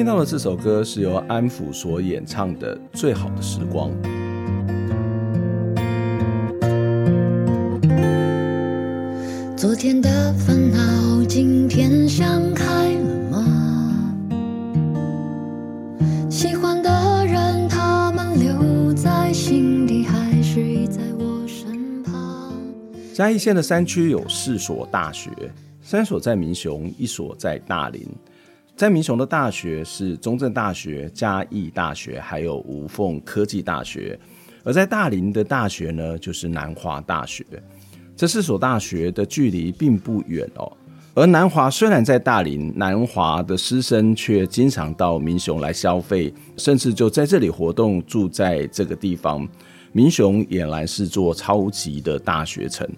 听到的这首歌是由安抚所演唱的《最好的时光》。昨天的烦恼，今天想开了吗？喜欢的人，他们留在心底，还是已在我身旁？嘉义县的山区有四所大学，三所在民雄，一所在大林。在民雄的大学是中正大学、嘉义大学，还有无缝科技大学；而在大林的大学呢，就是南华大学。这四所大学的距离并不远哦。而南华虽然在大林，南华的师生却经常到民雄来消费，甚至就在这里活动，住在这个地方。民雄俨然是座超级的大学城。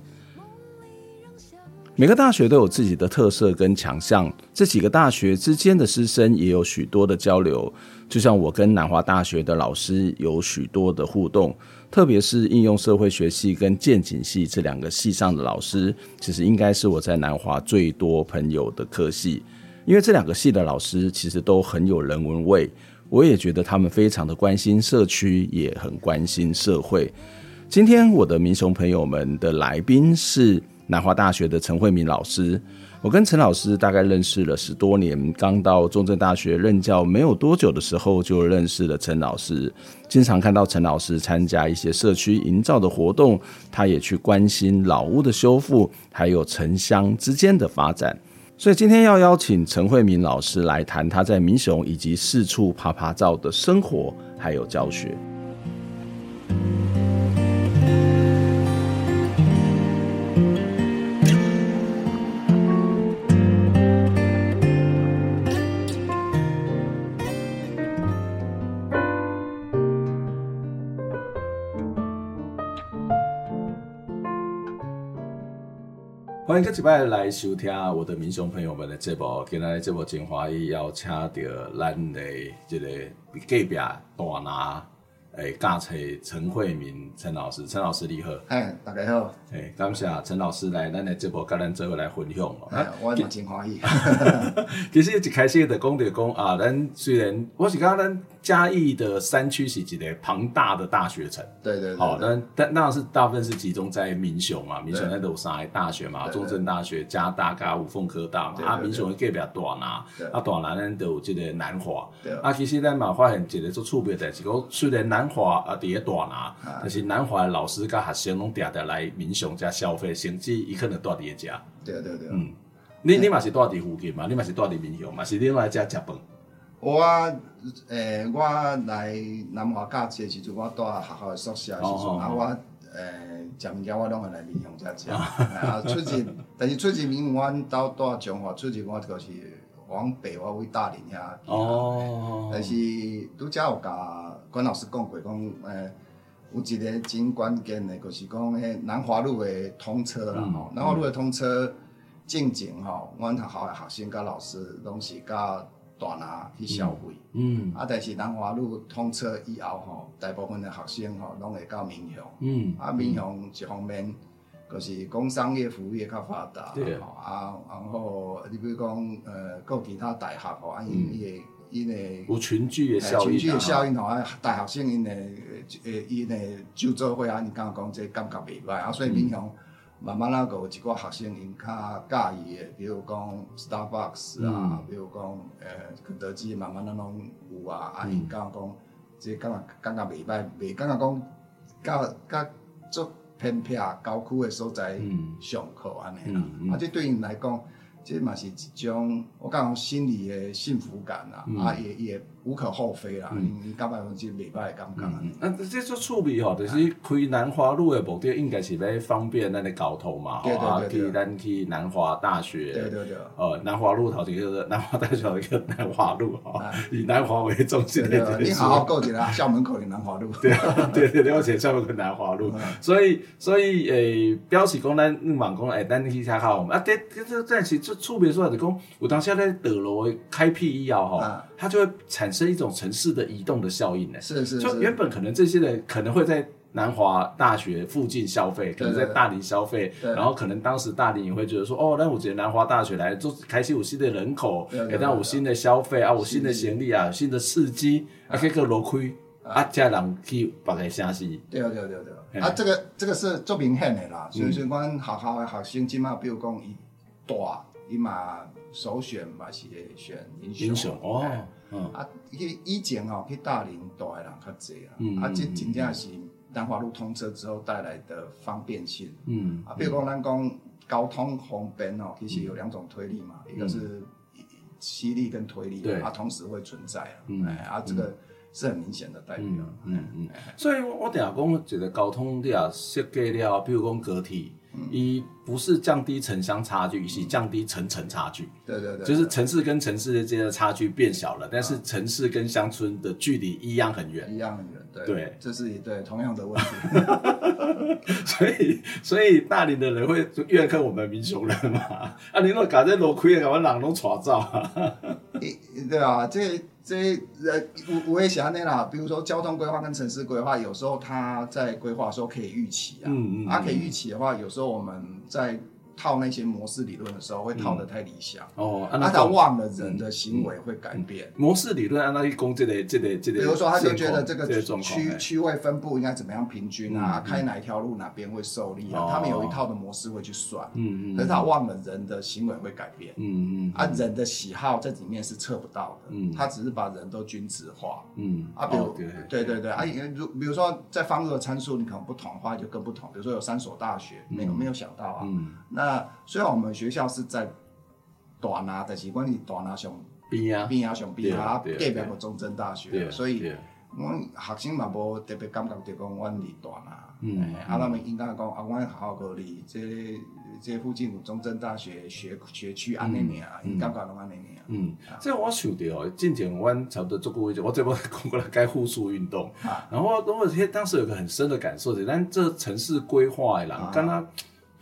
每个大学都有自己的特色跟强项，这几个大学之间的师生也有许多的交流。就像我跟南华大学的老师有许多的互动，特别是应用社会学系跟建景系这两个系上的老师，其实应该是我在南华最多朋友的科系，因为这两个系的老师其实都很有人文味，我也觉得他们非常的关心社区，也很关心社会。今天我的民雄朋友们的来宾是。南华大学的陈慧敏老师，我跟陈老师大概认识了十多年，刚到中正大学任教没有多久的时候就认识了陈老师，经常看到陈老师参加一些社区营造的活动，他也去关心老屋的修复，还有城乡之间的发展。所以今天要邀请陈慧敏老师来谈他在民雄以及四处爬爬照的生活，还有教学。欢迎各位来收听我的民雄朋友们的节目。今天的节目精华要请到咱的这个隔壁大拿诶，教册陈慧敏陈老师，陈老师你好。哎，大家好。哎，感谢陈老师来咱的节目跟咱做伙来分享。哎，我也真欢喜。其实一开始的讲着讲啊，咱虽然我是刚刚咱。嘉义的山区是一个庞大的大学城，对对，对，好，但但那是大部分是集中在民雄嘛，民雄那都有三个大学嘛，中正大学、嘉大、加五凤科大嘛，啊，民雄的隔壁大拿，啊，大拿咱都有这个南华，啊，其实咱嘛发现一个做区别的，是讲虽然南华啊伫个大拿，但是南华的老师甲学生拢常常来民雄加消费，甚至伊可能住伫个家，对对对，嗯，你你嘛是住伫附近嘛，你嘛是住伫民雄嘛，是你来遮食饭。我诶、欸，我来南华教书诶时阵，我住学校诶宿舍诶时阵，啊，我诶食物件我拢会来民雄遮食。啊，出去，但是出去民雄，阮兜住彰化，出去我就是往北，我回大林遐。哦。但是拄则有甲管老师讲过，讲诶、欸，有一个真关键的，就是讲迄南华路的通车啦吼。南华路的通车进前吼，阮学校的学生甲老师拢是甲。大拿去消费，嗯，啊，但是南华路通车以后吼，大部分的学生吼，拢会到民雄，嗯，啊，民雄一方面，就是工商业服务业较发达，对，啊，然后你比如讲，呃，各其他大学吼，啊，因伊个因诶有群聚的效应，群聚的效应吼，啊，大学生因诶诶，因诶就做伙啊，你刚刚讲这感觉袂歹，啊，所以民雄。慢慢啊，有一寡学生因较介意的，比如讲 Starbucks 啊，比如讲诶肯德基，慢慢啊拢有啊。啊，因讲讲，这感觉感觉袂歹，袂感觉讲，较较足偏僻郊区的所在上课安尼啦。啊，这对因来讲，这嘛是一种我讲心理的幸福感啊，嗯、啊也也无可厚非啦。嗯、你感觉讲这礼拜刚刚啊，嗯嗯、啊这做趣味吼，就是开南华路的目的应该是来方便咱的交通嘛，对对对对。啊，去咱去南华大学，对对对，呃，南华路头前个南华大学一个南华路哈，以南华为中心的这个。你好好过去啦，校门口的南华路。对对对对，我写校门口南华路，所以所以诶，标示讲咱你网讲诶，咱去参考我们啊，这这这其实。触别说就讲，有当下在德罗开辟以后哈，它就会产生一种城市的移动的效应呢。是是，就原本可能这些人可能会在南华大学附近消费，可能在大林消费，然后可能当时大林也会觉得说，哦，那我觉得南华大学来做开启我新的人口，给到我新的消费啊，我新的潜力啊，新的刺激啊，这个罗亏啊，家人去别个城市。对对对对，啊，这个这个是做明显的啦，所以说，阮学校的学生起码比如讲一大。伊嘛首选嘛是会选英雄。哦，啊，去以前哦去大林住的人较济啊，啊，这真正是南华路通车之后带来的方便性，嗯，啊，比如讲咱讲交通方便哦，其实有两种推力嘛，一个是吸力跟推力，对，啊，同时会存在啊，哎，啊，这个是很明显的代表，嗯嗯，所以我等下讲一个交通你啊设计了，比如讲高铁。一不是降低城乡差距，是降低城城差距。对对对，就是城市跟城市之间的差距变小了，但是城市跟乡村的距离一样很远，一样很远。对，对这是一对同样的问题。所以，所以大林的人会怨恨我们民雄人嘛？啊，你若搞这路亏的，我人拢错走。对啊，这。这呃，我我也想那啦，比如说交通规划跟城市规划，有时候它在规划的时候可以预期啊，嗯嗯，它可以预期的话，有时候我们在。套那些模式理论的时候，会套的太理想。哦，那他忘了人的行为会改变。模式理论按照一公这类这类这类，比如说他就觉得这个区区位分布应该怎么样平均啊，开哪一条路哪边会受力啊，他们有一套的模式会去算，嗯嗯，可是他忘了人的行为会改变，嗯嗯，啊人的喜好在里面是测不到的，嗯，他只是把人都均值化，嗯，啊比如对对。对啊，如比如说在方入的参数你可能不同的话就更不同，比如说有三所大学，没有没有想到啊，嗯，那。那虽然我们学校是在大拿，但是关于大拿上边啊。边啊上边啊，隔壁个中正大学，所以我学生嘛无特别感觉就讲阮离大拿，嗯，啊，他们应该讲啊，阮学校个离这这附近有中正大学学学区安尼尔，因感觉拢安尼尔，嗯，这我想到，之前阮差不多做过一，我这边讲过了该护树运动，然后我我当时有个很深的感受，是咱这城市规划的人，刚刚。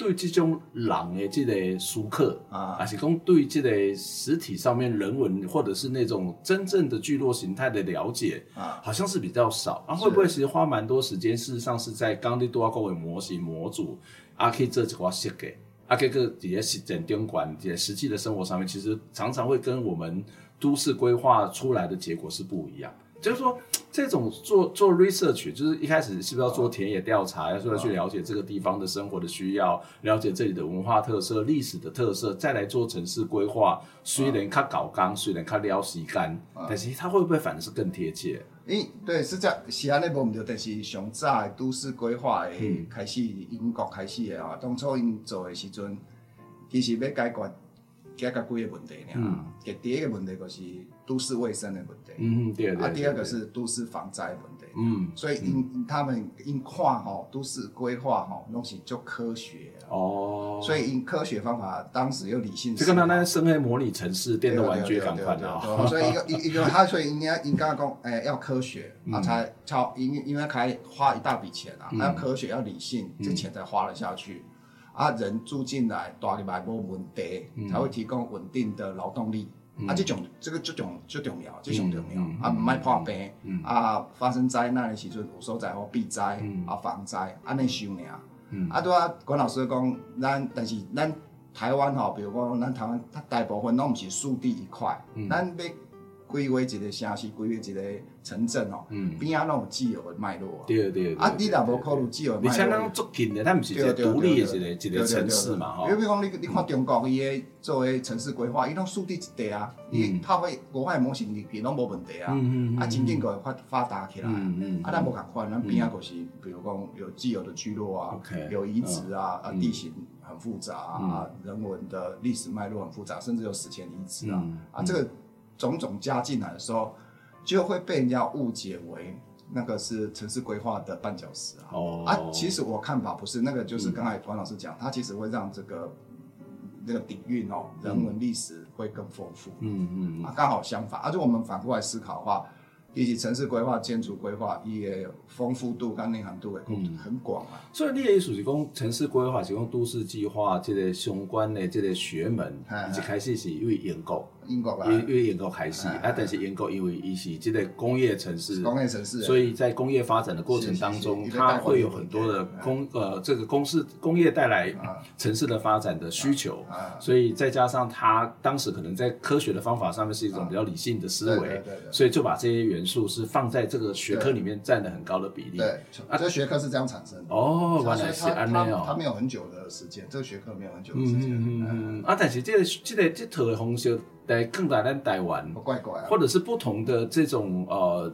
对这种人的这个熟客啊，还是讲对这个实体上面人文或者是那种真正的聚落形态的了解啊，好像是比较少啊。会不会其实花蛮多时间？事实上是在刚的多少个模型模组啊，可以这几块设计啊，这个这些实践监管这些实际的生活上面，其实常常会跟我们都市规划出来的结果是不一样。就是说，这种做做 research，就是一开始是不是要做田野调查，要说要去了解这个地方的生活的需要，了解这里的文化特色、历史的特色，再来做城市规划。虽然它搞刚，虽然它撩时间，但是它会不会反而是更贴切？诶，对，是这样，是安尼无毋对，但是上早的都市规划的开始，英国开始的啊，当初因做的时阵，其实要解决解决几个问题第一个问题就是。都市卫生的问题，嗯，对啊，第二个是都市防灾问题，嗯，所以因他们因看吼都市规划吼东西就科学哦，所以因科学方法当时又理性，就跟他那生态模拟城市电动玩具相关的，所以一个一一个他所以应该应该讲，哎，要科学啊才超因因为开花一大笔钱啊，要科学要理性，这钱才花了下去，啊，人住进来大礼拜无问题，才会提供稳定的劳动力。啊，这种这个这种最重要，最重要啊！唔爱破病啊，发生灾难的时阵有所在好避灾啊，防灾安尼想尔。啊，对啊，管老师讲，咱但是咱台湾吼，比如讲咱台湾，它大部分拢毋是属地一块，咱要。规划一个城市，规划一个城镇哦，边啊那种自由的脉络啊。对对。啊，你若无考虑自由的脉络。你像咱足近的，咱不是一个独立的一个一个城市嘛？哈。比如讲，你你看中国伊个作为城市规划，伊拢树地一地啊，伊它会国外模型里边拢无问题啊。啊，经济个发发达起来。啊，咱无共款，咱边啊就是，比如讲有自由的聚落啊，有遗址啊，啊地形。很复杂啊，嗯、人文的历史脉络很复杂，甚至有史前遗址啊，嗯、啊，这个种种加进来的时候，就会被人家误解为那个是城市规划的绊脚石啊。哦，啊，其实我看法不是，那个就是刚才团老师讲，他、嗯、其实会让这个那个底蕴哦，人文历史会更丰富。嗯嗯，嗯啊，刚好相反，而、啊、且我们反过来思考的话。以及城市规划、建筑规划也丰富度跟内涵度也很广啊。所以你的意思是讲城市规划是讲都市计划这个相关的这个学门，一开始是因为英国，英国因为英国开始啊，但是英国因为伊是这个工业城市，工业城市，所以在工业发展的过程当中，它会有很多的工呃这个公司工业带来城市的发展的需求，所以再加上它当时可能在科学的方法上面是一种比较理性的思维，所以就把这些元素是放在这个学科里面占了很高的比例。对，啊，这个学科是这样产生的。哦，原来是安内哦。它没有很久的时间，这个学科没有很久的时间。嗯嗯嗯。啊，但是这个这个这套的方式在更大在台湾，怪怪啊。或者是不同的这种呃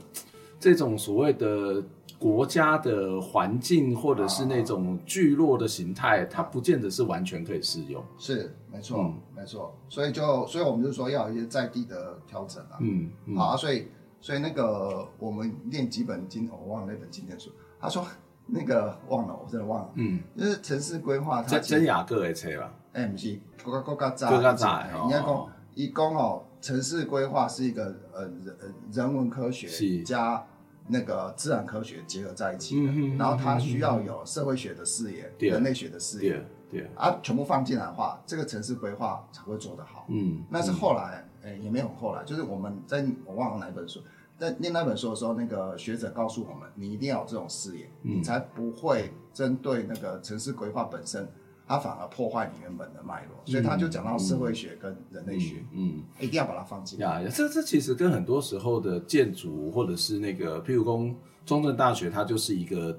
这种所谓的国家的环境，或者是那种聚落的形态，它不见得是完全可以适用。是，没错，没错。所以就所以我们就说要有一些在地的调整啊。嗯。好啊，所以。所以那个我们念几本经，我忘了那本经典书。他说 那个忘了，我真的忘了。嗯，就是城市规划，它真雅各的车吧？哎，不是，国家国家在，国家在。应该讲，一共哦，城市规划是一个呃人人文科学加那个自然科学结合在一起的。然后它需要有社会学的视野、人类学的视野。对。啊，全部放进来的话，这个城市规划才会做得好。嗯。那是后来，哎，也没有后来，就是我们在我忘了哪一本书。在念那本书的时候，那个学者告诉我们，你一定要有这种视野，嗯、你才不会针对那个城市规划本身，它反而破坏你原本的脉络。所以他就讲到社会学跟人类学，嗯，嗯一定要把它放进来。呀，这这其实跟很多时候的建筑或者是那个，譬如说中正大学，它就是一个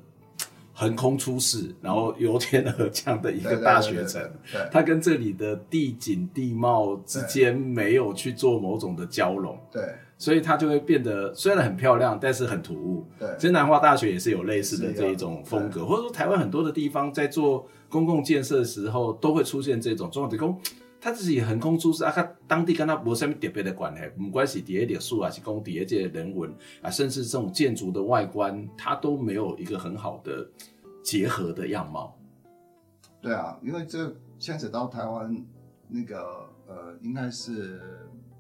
横空出世，然后由天而降的一个大学城。对，它跟这里的地景地貌之间没有去做某种的交融。对。所以它就会变得虽然很漂亮，但是很突兀。对，其实南华大学也是有类似的这一种风格，或者说台湾很多的地方在做公共建设的时候，都会出现这种状况。公，它自己横空出世啊，他当地跟他没什么特别的关系，不管是底下的树啊，是工地这些人文啊，甚至这种建筑的外观，它都没有一个很好的结合的样貌。对啊，因为这牵扯到台湾那个呃，应该是。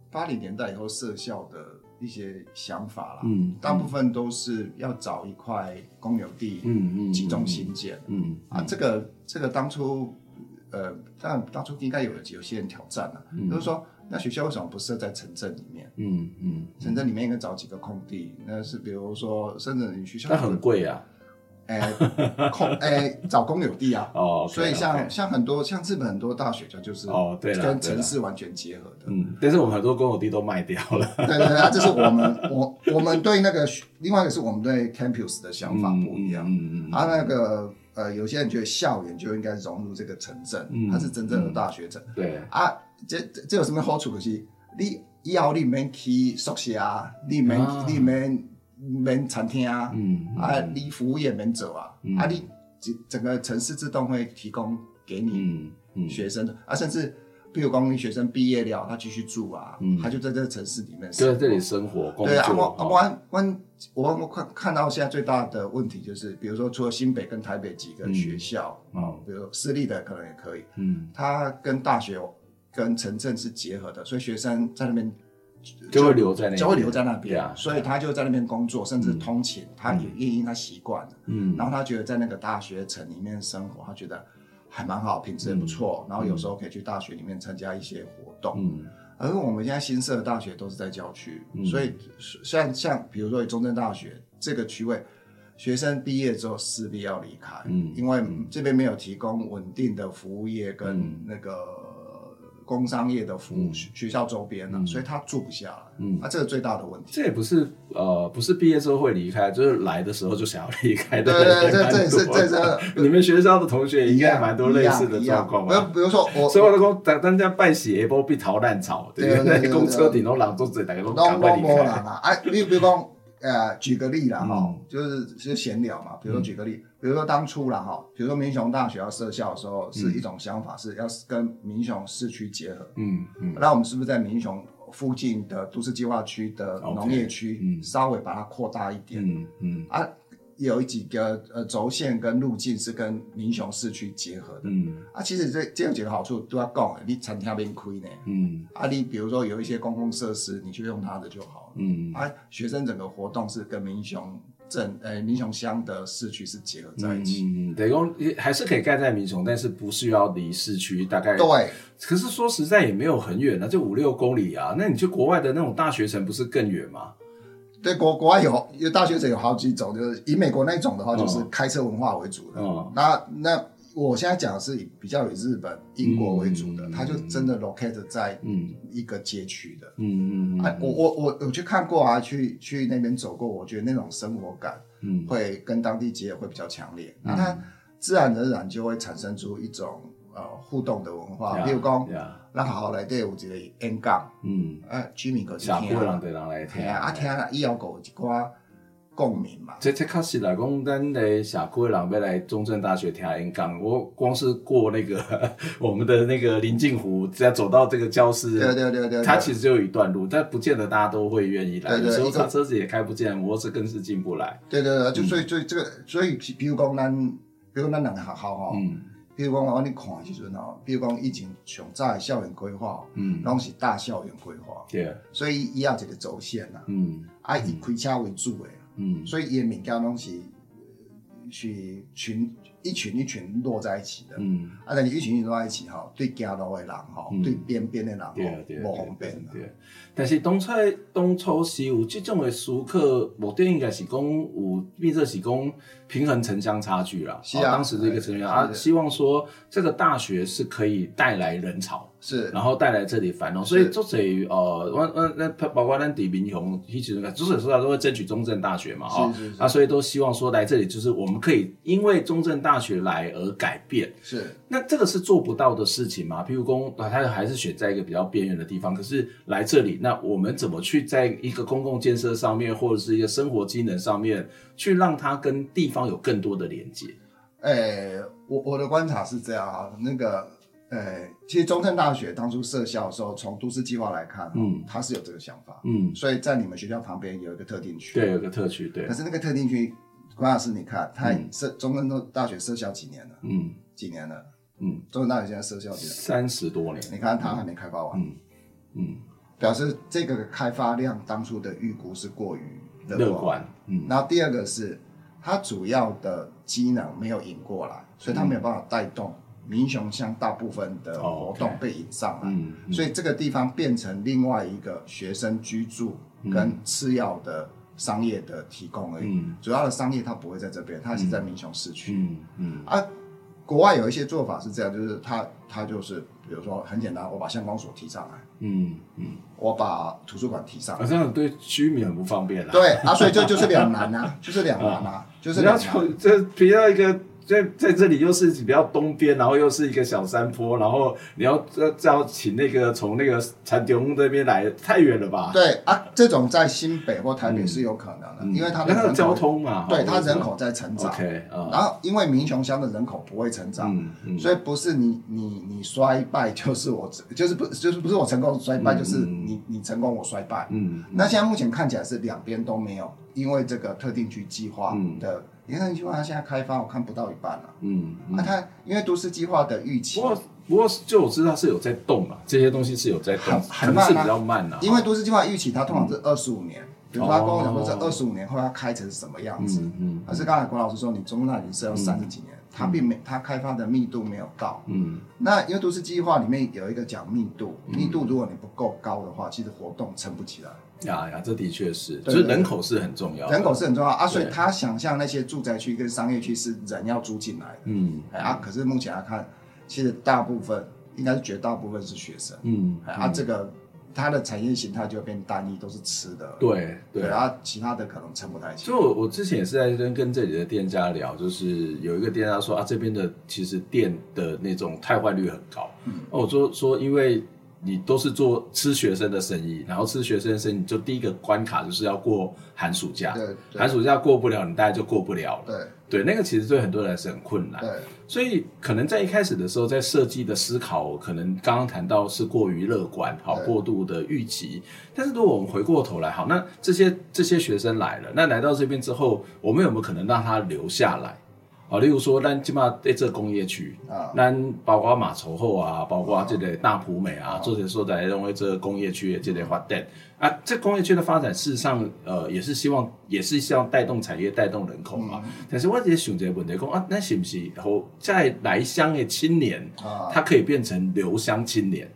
八零年代以后设校的一些想法啦，嗯，大部分都是要找一块公有地，嗯嗯，集中新建，嗯啊，这个这个当初，呃，但当初应该有有些人挑战了，就是说，那学校为什么不设在城镇里面？嗯嗯，城镇里面应该找几个空地，那是比如说，深圳你学校，那很贵啊。哎，空哎，找公有地啊，哦，所以像像很多像日本很多大学就就是哦，对，跟城市完全结合的，嗯，但是我们很多公有地都卖掉了，对对对，这是我们我我们对那个另外一个是我们对 campus 的想法不一样，嗯嗯，啊那个呃有些人觉得校园就应该融入这个城镇，它是真正的大学城，对啊，这这有什么好处？可惜你以后你免去宿舍啊，你免你免。免餐厅啊，啊，你服务业免走啊，嗯、啊，你整整个城市自动会提供给你学生的，啊，甚至比如讲你学生毕业了，他继续住啊，嗯、他就在这个城市里面生活，在这里生活工作。对啊，我我我我我看看到现在最大的问题就是，比如说除了新北跟台北几个学校啊，嗯、比如私立的可能也可以，嗯，他跟大学跟城镇是结合的，所以学生在那边。就会留在那，就会留在那边，所以他就在那边工作，甚至通勤，他也因为他习惯了，嗯，然后他觉得在那个大学城里面生活，他觉得还蛮好，品质也不错，然后有时候可以去大学里面参加一些活动，嗯，而我们现在新设的大学都是在郊区，所以像像比如说中正大学这个区位，学生毕业之后势必要离开，嗯，因为这边没有提供稳定的服务业跟那个。工商业的服务学学校周边呢，所以他住不下了。嗯，啊，这个最大的问题。这也不是呃，不是毕业之后会离开，就是来的时候就想要离开的。对对，这这也是这是你们学校的同学应该蛮多类似的状况吧？比如说我，所以我讲，大大家办喜不必逃烂草，对不对？公车顶都拦住嘴，大家都赶快离开。哎，你比如讲，呃，举个例啦哈，嗯、就是就是闲聊嘛。比如说举个例，嗯、比如说当初啦哈，比如说民雄大学要设校的时候，是一种想法，是要跟民雄市区结合。嗯嗯。那、嗯、我们是不是在民雄附近的都市计划区的农业区，嗯，稍微把它扩大一点？嗯嗯。啊。有几个呃轴线跟路径是跟民雄市区结合的，嗯。啊，其实这这有几个好处都要讲，你餐厅边亏呢，嗯。啊，你比如说有一些公共设施，你就用它的就好了，嗯。啊，学生整个活动是跟民雄镇呃民雄乡的市区是结合在一起，嗯，等于说还是可以盖在民雄，但是不需要离市区大概对，可是说实在也没有很远啊，就五六公里啊，那你去国外的那种大学城不是更远吗？对，国国外有有大学者有好几种，就是以美国那种的话，就是开车文化为主的。哦、那那我现在讲的是以比较以日本、英国为主的，嗯、它就真的 locate 在一个街区的。嗯。嗯啊，我我我我去看过啊，去去那边走过，我觉得那种生活感，嗯，会跟当地结合会比较强烈。那、嗯、它自然而然就会产生出一种呃互动的文化，比如讲。咱学校内底有一个演讲，嗯，啊，居民个是听，社区人对人来听，啊，听了以后个有一寡共鸣嘛。这这确实来讲，咱的社区人要来中正大学听演讲，我光是过那个我们的那个临近湖，只要走到这个教室，对对对对，它其实就有一段路，但不见得大家都会愿意来，有时候他车子也开不见，摩托车更是进不来。对对对，就所以所以这个，所以比如讲咱，比如讲咱两个学校哈。比如讲，我你看的时阵哦，比如讲以前上早的校园规划，嗯，拢是大校园规划，对，所以伊也有一个轴线呐，嗯，啊以开车为主的，嗯，所以伊的物件拢是是群一群一群落在一起的，嗯，啊，但是一群一群落在一起哈，对街道的人哈，对边边的人吼，无方便，对。但是当初当初是有这种的思考，目的应该是讲有，变作是讲平衡城乡差距啦。是啊，当时的一个成员啊，希望说这个大学是可以带来人潮，是，然后带来这里繁荣。所以作者呃，我我那包括咱地民雄，其实作者说他都会争取中正大学嘛，哈，啊，所以都希望说来这里就是我们可以因为中正大学来而改变。是，那这个是做不到的事情嘛？譬如说，他还是选在一个比较边缘的地方，可是来这里。那我们怎么去在一个公共建设上面，或者是一个生活机能上面，去让它跟地方有更多的连接？哎、欸，我我的观察是这样啊，那个，诶、欸，其实中正大学当初设校的时候，从都市计划来看，嗯，它是有这个想法，嗯，所以在你们学校旁边有一个特定区，对，有个特区，对。可是那个特定区，关老师，你看，它设、嗯、中正大学设校几年了？嗯，几年了？嗯，中正大学现在设校几年？三十多年。你看它还没开发完，嗯表示这个开发量当初的预估是过于乐观，嗯，然后第二个是它主要的机能没有引过来，所以它没有办法带动民雄乡大部分的活动被引上来，嗯，所以这个地方变成另外一个学生居住跟次要的商业的提供而已，嗯，主要的商业它不会在这边，它是在民雄市区，嗯嗯，啊，国外有一些做法是这样，就是它它就是比如说很简单，我把相公所提上来。嗯嗯，我把图书馆提上来，好像对居民很不方便啊。对啊，所以就就是两难啊，就是两难啊，就是两难。这比较一个。在在这里又是比较东边，然后又是一个小山坡，然后你要要要请那个从那个长汀那边来，太远了吧？对啊，这种在新北或台北是有可能的，嗯、因为它的，的交通嘛，对，它人口在成长。OK，然后因为民雄乡的人口不会成长，嗯嗯、所以不是你你你衰败就是我就是不就是不是我成功衰败，嗯、就是你你成功我衰败。嗯，那现在目前看起来是两边都没有，因为这个特定区计划的。你看，计划它现在开发，我看不到一半了。嗯，那、它因为都市计划的预期，不过不过就我知道是有在动嘛，这些东西是有在动，很慢、啊、是比较慢呐、啊。因为都市计划预期它通常是二十五年，嗯、比如说他跟我讲说这二十五年后要开成什么样子。嗯嗯。可、嗯、是刚才郭老师说，你中那里是要三十几年，它、嗯、并没它开发的密度没有到。嗯。那因为都市计划里面有一个讲密度，密度如果你不够高的话，其实活动撑不起来。呀呀，这的确是，就是人口是很重要，人口是很重要啊，所以他想象那些住宅区跟商业区是人要租进来的，嗯，啊，可是目前来看，其实大部分应该是绝大部分是学生，嗯，啊，这个它的产业形态就变单一，都是吃的，对对，然后，其他的可能撑不太起。就我我之前也是在跟跟这里的店家聊，就是有一个店家说啊，这边的其实店的那种汰换率很高，嗯，我说说因为。你都是做吃学生的生意，然后吃学生的生意，就第一个关卡就是要过寒暑假，对，寒暑假过不了，你大概就过不了了。对，对，那个其实对很多人是很困难。对，所以可能在一开始的时候，在设计的思考，可能刚刚谈到是过于乐观，好，过度的预期。但是如果我们回过头来，好，那这些这些学生来了，那来到这边之后，我们有没有可能让他留下来？啊，例如说，咱起码在这工业区，啊，咱包括马稠后啊，包括这个大埔美啊，这些所在认为这个工业区的这类发展。啊，这工业区的发展事实上，呃，也是希望，也是希望带动产业、带动人口嘛。嗯、但是我直接想这个问题，讲啊，那是不是后在来乡的青年，啊，他可以变成留乡青年，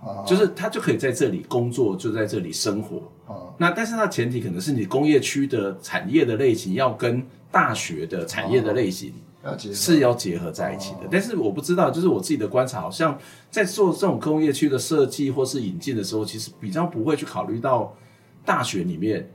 啊，就是他就可以在这里工作，就在这里生活，啊，那但是它前提可能是你工业区的产业的类型要跟。大学的产业的类型是要结合在一起的，但是我不知道，就是我自己的观察，好像在做这种工业区的设计或是引进的时候，其实比较不会去考虑到大学里面。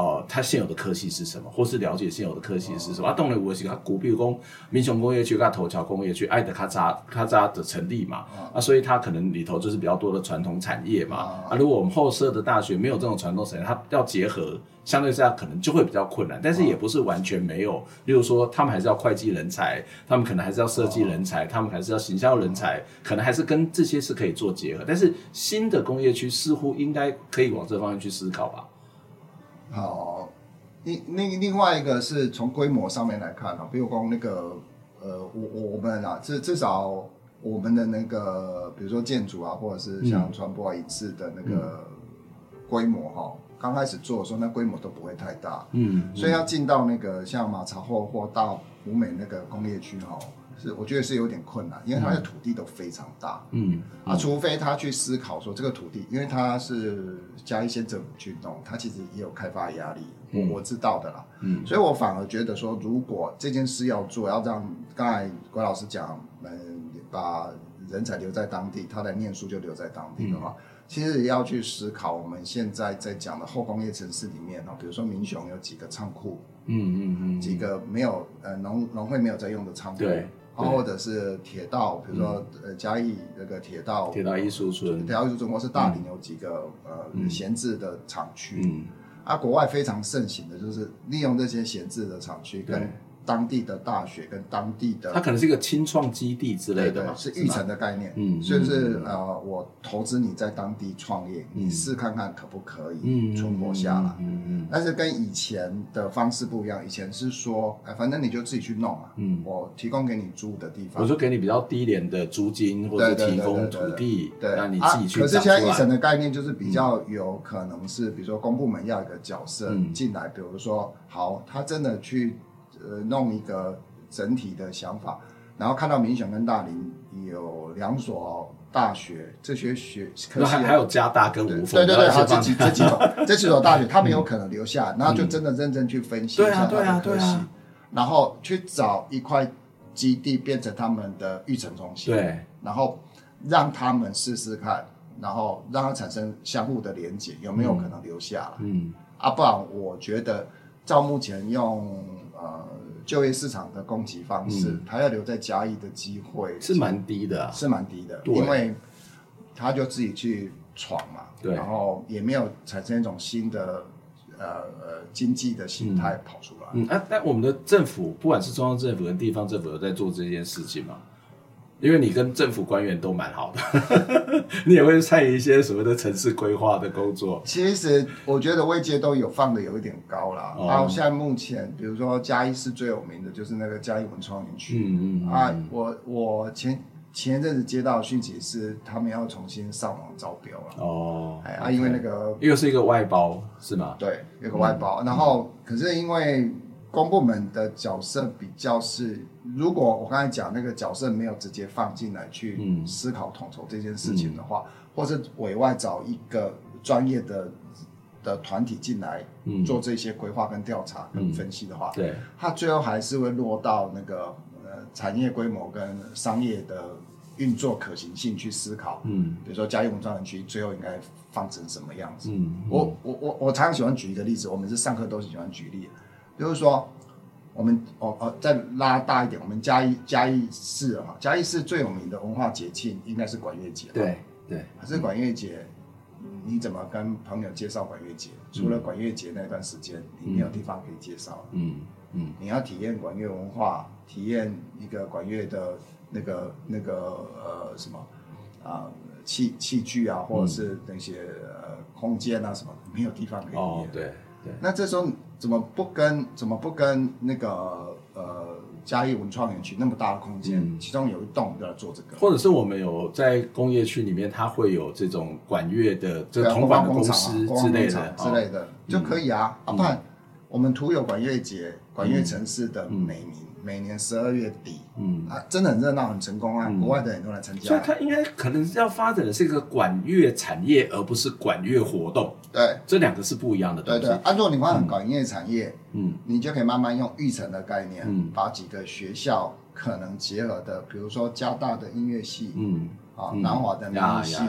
哦，它现有的科系是什么，或是了解现有的科系是什么？啊，当然我是它古，比如说民雄工业区、跟头桥工业区、爱德卡扎卡扎的成立嘛，啊，所以它可能里头就是比较多的传统产业嘛。啊，如果我们后设的大学没有这种传统产业，它要结合，相对之下可能就会比较困难。但是也不是完全没有，例如说他们还是要会计人才，他们可能还是要设计人才，他们还是要行销人才，可能还是跟这些是可以做结合。但是新的工业区似乎应该可以往这方面去思考吧。好，另另另外一个是从规模上面来看啊，比如说那个呃，我我们啊，至至少我们的那个，比如说建筑啊，或者是像传播影视的那个规模哈，刚、嗯、开始做的时候，那规模都不会太大，嗯，嗯，所以要进到那个像马槽后或到湖美那个工业区哈。是，我觉得是有点困难，因为它的土地都非常大，嗯，嗯。啊，除非他去思考说这个土地，因为他是嘉义县政府去弄，他其实也有开发压力，嗯、我我知道的啦，嗯，所以我反而觉得说，如果这件事要做，要让刚才郭老师讲，嗯，把人才留在当地，他来念书就留在当地的话，嗯、其实也要去思考我们现在在讲的后工业城市里面哦，比如说民雄有几个仓库，嗯嗯嗯，几个没有呃农农会没有在用的仓库，对。或者是铁道，比如说呃嘉义那个铁道，铁道艺术村，铁道艺术村，或是大林有几个呃闲置的厂区，啊，国外非常盛行的就是利用这些闲置的厂区跟。当地的大学跟当地的，它可能是一个清创基地之类的嘛，是育成的概念。嗯，所以是呃，我投资你在当地创业，你试看看可不可以存活下来。嗯嗯。但是跟以前的方式不一样，以前是说，哎，反正你就自己去弄嘛。嗯。我提供给你租的地方，我就给你比较低廉的租金，或者提供土地，对，让你自己去。可是现在育成的概念就是比较有可能是，比如说公部门要一个角色进来，比如说，好，他真的去。呃，弄一个整体的想法，然后看到明显跟大林有两所大学，这些学可还还有加大跟吴峰，对对对，好这几这几所 这几所大学，他们有可能留下，然后就真的认真去分析一下他的科系，然后去找一块基地变成他们的育成中心，对，然后让他们试试看，然后让它产生相互的连接，有没有可能留下来？嗯，啊，不然我觉得照目前用。呃，就业市场的供给方式，他、嗯、要留在嘉义的机会是蛮低的、啊，是蛮低的，因为他就自己去闯嘛，对，然后也没有产生一种新的呃呃经济的心态跑出来。嗯，啊，但我们的政府，不管是中央政府跟地方政府，有在做这件事情吗？因为你跟政府官员都蛮好的，你也会参与一些所谓的城市规划的工作。其实我觉得位阶都有放的有一点高啦。然后现在目前，比如说嘉义市最有名的就是那个嘉义文创园区。嗯嗯啊，我我前前一阵子接到讯息是他们要重新上网招标了。哦，哎啊，因为那个又是一个外包是吗？对，有个外包。然后可是因为。公部门的角色比较是，如果我刚才讲那个角色没有直接放进来去思考统筹这件事情的话，嗯、或是委外找一个专业的的团体进来做这些规划跟调查跟分析的话，嗯、对，它最后还是会落到那个呃产业规模跟商业的运作可行性去思考。嗯，比如说嘉义文创园区最后应该放成什么样子？嗯，嗯。我我我我常常喜欢举一个例子，我们是上课都是喜欢举例。就是说，我们哦哦，再拉大一点，我们嘉义嘉义市哈，嘉义市最有名的文化节庆应该是管乐节。对对，可是管乐节，你怎么跟朋友介绍管乐节？除了管乐节那段时间，你没有地方可以介绍。嗯嗯，你要体验管乐文化，体验一个管乐的那个那个呃什么啊器器具啊，或者是那些呃空间啊什么，没有地方可以体验。哦，对对。那这时候怎么不跟怎么不跟那个呃？嘉义文创园区那么大的空间，嗯、其中有一栋就要做这个，或者是我们有在工业区里面，它会有这种管乐的这个铜管公司之类的之类的就可以啊。啊，不然我们图有管乐节、管乐城市的美名。每年十二月底，嗯啊，真的很热闹，很成功啊！嗯、国外的很多人参加。所以它应该可能是要发展的是一个管乐产业，而不是管乐活动。对，这两个是不一样的东西。对对，按照、啊、你发展管乐产业，嗯，你就可以慢慢用育成的概念，嗯，把几个学校可能结合的，比如说交大的音乐系，嗯，啊，南华的音乐系，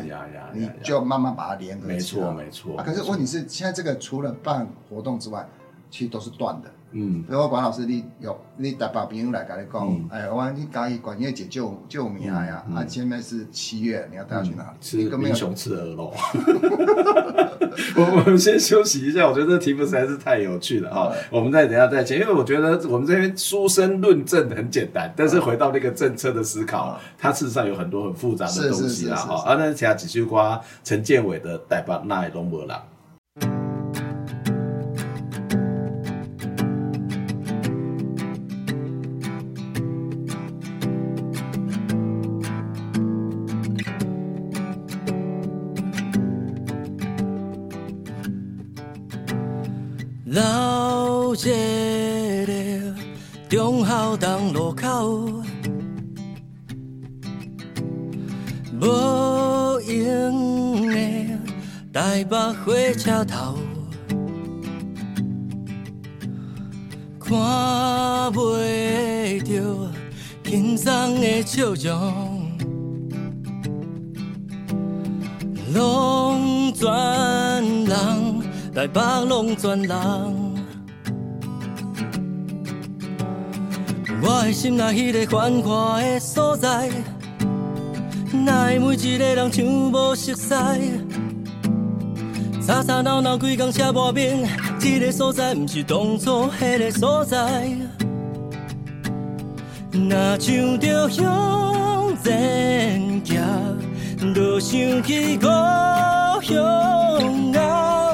你就慢慢把它联合起来。没错没错。啊，可是问题是，现在这个除了办活动之外，其实都是断的。嗯，比如说管老师，你有你带把朋友来跟你讲，嗯、哎，我你嘉义管乐节就就名呀，嗯嗯、啊，现在是七月，你要带他去哪里？嗯、吃英雄吃鹅肉。我 我们先休息一下，我觉得这题目实在是太有趣了哈。嗯、我们再等一下再讲，因为我觉得我们这边书生论证很简单，但是回到那个政策的思考，嗯、它事实上有很多很复杂的东西啦哈。啊，那其他几句话，陈建伟的代表那也拢无啦。东路口，无影的台北火车头，看袂到轻松的笑容，拢全人，台北拢全人。我的心内迄个繁华的所在，哪会每一个人像无熟悉？吵吵闹闹规工车无面，这个所在不是当初迄个所在。若想着向前行，就想起故乡啊。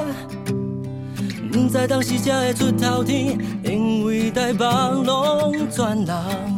不知当时才会出头天，因为台北拢全人。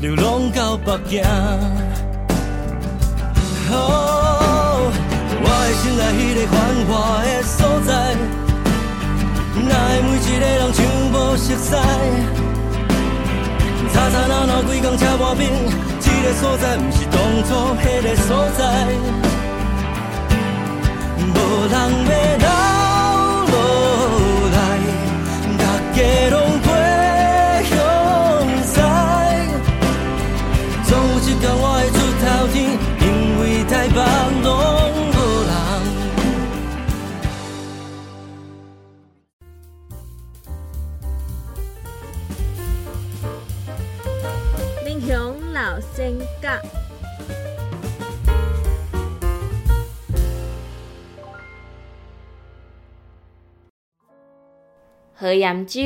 流浪到北京。哦，我的心内迄个繁华的所在，哪会每一个人像无熟悉？吵吵闹闹，规工车磨面，这个所在？不是当初迄个所在，无人要何炎洲，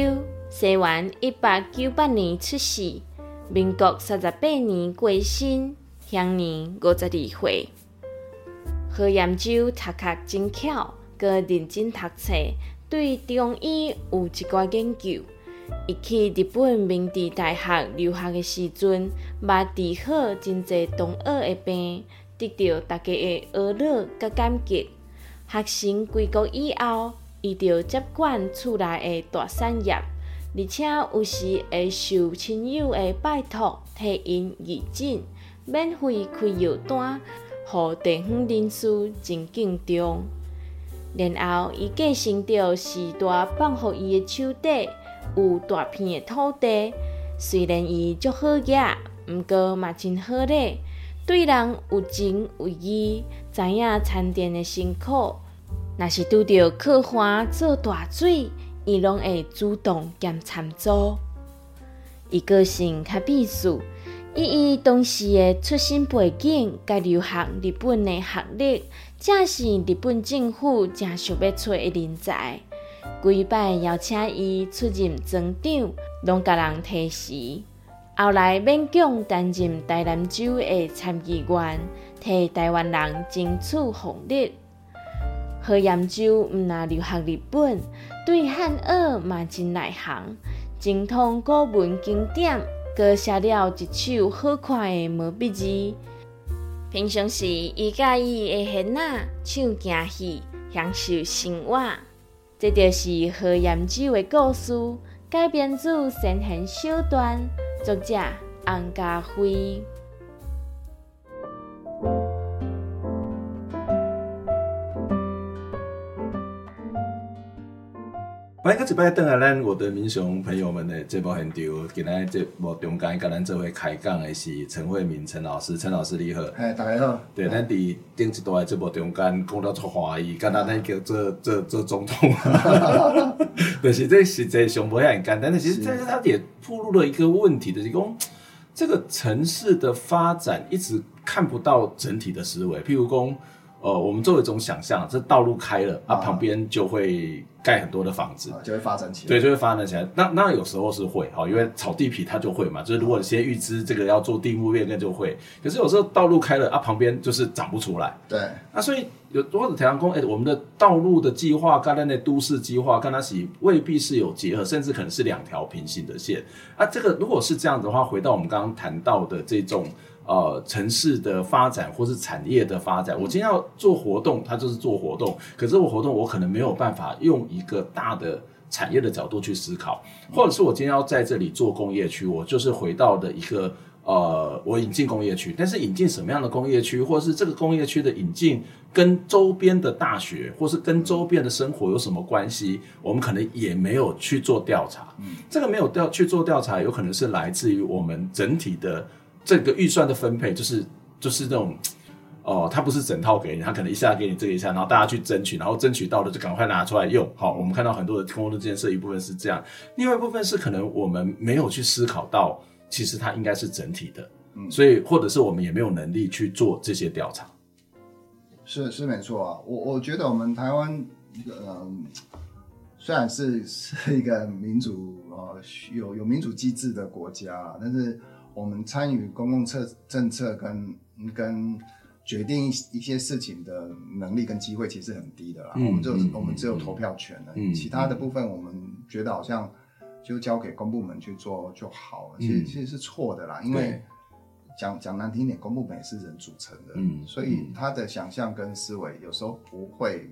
西元一八九八年出世，民国三十八年过身，享年五十二岁。何炎洲读壳真巧，阁认真读册，对中医有一寡研究。伊去日本明治大学留学的时阵，捌治好真侪同学的病，得到大家的呵乐佮感激。学成归国以后，伊就接管厝内的大产业，而且有时会受亲友的拜托，替因义诊，免费开药单，互地方人士真敬重。然后，伊继承着时代放互伊的手底，有大片的土地。虽然伊足好业，毋过嘛真好咧，对人有情有义，知影田地的辛苦。若是拄着可欢做大水，伊拢会主动兼参助。伊个性较秘书，伊伊当时的出身背景，甲留学日本的学历，正是日本政府正想要找的人才。几摆邀请伊出任庄长，拢甲人提示。后来勉强担任台南州的参议员，替台湾人争取福利。何炎洲毋但留学日本，对汉学嘛真内行，精通古文经典，阁写了一手好看的毛笔字。平常时，伊甲伊的囡仔唱京戏，享受生活。这就是何炎洲的故事，改编自神仙小段，作者洪家辉。欢迎各位登来咱我的民雄朋友们的这部现场，今天这部中间跟咱这位开讲的是陈慧敏陈老师，陈老师你好，哎，大家好。对，咱伫顶一段这部中间讲到出华语，刚才咱叫做做做总统，就是这实际上不很简单，但其实但是它也暴露了一个问题的，就是讲这个城市的发展一直看不到整体的思维，譬如讲。呃，我们作为一种想象，这道路开了啊，旁边就会盖很多的房子，就会发展起来。对，就会发展起来。那那有时候是会哈，因为炒地皮它就会嘛，就是如果你先预知这个要做地目面，那就会。可是有时候道路开了啊，旁边就是长不出来。对。那所以有或者台阳公，哎，我们的道路的计划，刚才那都市计划，跟它是未必是有结合，甚至可能是两条平行的线。啊，这个如果是这样的话，回到我们刚刚谈到的这种。呃，城市的发展或是产业的发展，我今天要做活动，它就是做活动。可是我活动，我可能没有办法用一个大的产业的角度去思考，或者是我今天要在这里做工业区，我就是回到的一个呃，我引进工业区，但是引进什么样的工业区，或是这个工业区的引进跟周边的大学，或是跟周边的生活有什么关系，我们可能也没有去做调查。嗯，这个没有调去做调查，有可能是来自于我们整体的。这个预算的分配就是就是这种，哦、呃，它不是整套给你，他可能一下给你这个一下，然后大家去争取，然后争取到了就赶快拿出来用。好，我们看到很多的公共的建设，一部分是这样，另外一部分是可能我们没有去思考到，其实它应该是整体的，嗯，所以或者是我们也没有能力去做这些调查。是是没错啊，我我觉得我们台湾，嗯，虽然是是一个民主呃有有民主机制的国家，但是。我们参与公共策政策跟跟决定一些事情的能力跟机会其实很低的啦。嗯、我们就、嗯、我们只有投票权了，嗯、其他的部分我们觉得好像就交给公部门去做就好了。嗯、其实其实是错的啦，因为讲讲难听一点，公部门也是人组成的，嗯、所以他的想象跟思维有时候不会。